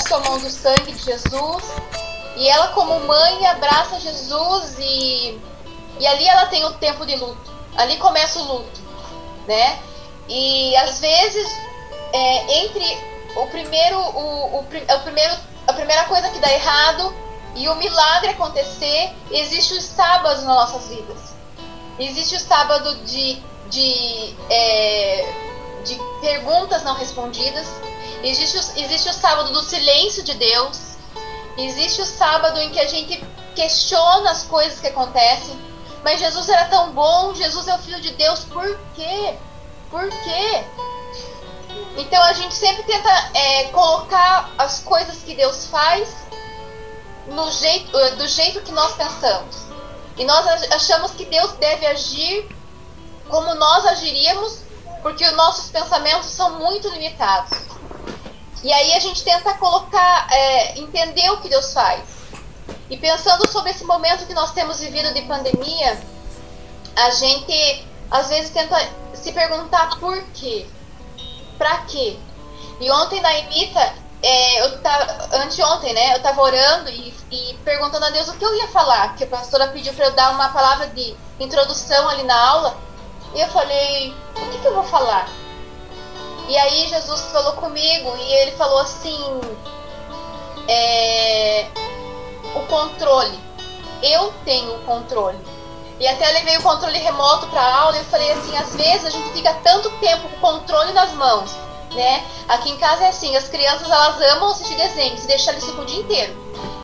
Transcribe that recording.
sua mão do sangue de Jesus e ela como mãe abraça Jesus e, e ali ela tem o tempo de luto. Ali começa o luto, né? E às vezes é, entre o primeiro o, o, o primeiro a primeira coisa que dá errado e o milagre acontecer, existe os sábados nas nossas vidas. Existe o sábado de, de, é, de perguntas não respondidas. Existe o, existe o sábado do silêncio de Deus. Existe o sábado em que a gente questiona as coisas que acontecem. Mas Jesus era tão bom, Jesus é o Filho de Deus, por quê? Por quê? Então a gente sempre tenta é, colocar as coisas que Deus faz no jeito, eh, do jeito que nós pensamos. E nós achamos que Deus deve agir como nós agiríamos, porque os nossos pensamentos são muito limitados. E aí a gente tenta colocar, é, entender o que Deus faz. E pensando sobre esse momento que nós temos vivido de pandemia, a gente às vezes tenta se perguntar por quê, pra quê. E ontem na Imita, é, eu tava, anteontem, né, eu tava orando e e perguntando a Deus o que eu ia falar, que a pastora pediu para eu dar uma palavra de introdução ali na aula. E eu falei, o que, que eu vou falar? E aí Jesus falou comigo e ele falou assim, é, o controle. Eu tenho o controle. E até levei o controle remoto para a aula e eu falei assim, às vezes a gente fica tanto tempo com o controle nas mãos, né? Aqui em casa é assim, as crianças elas amam assistir desenho, se deixar ficam o dia inteiro.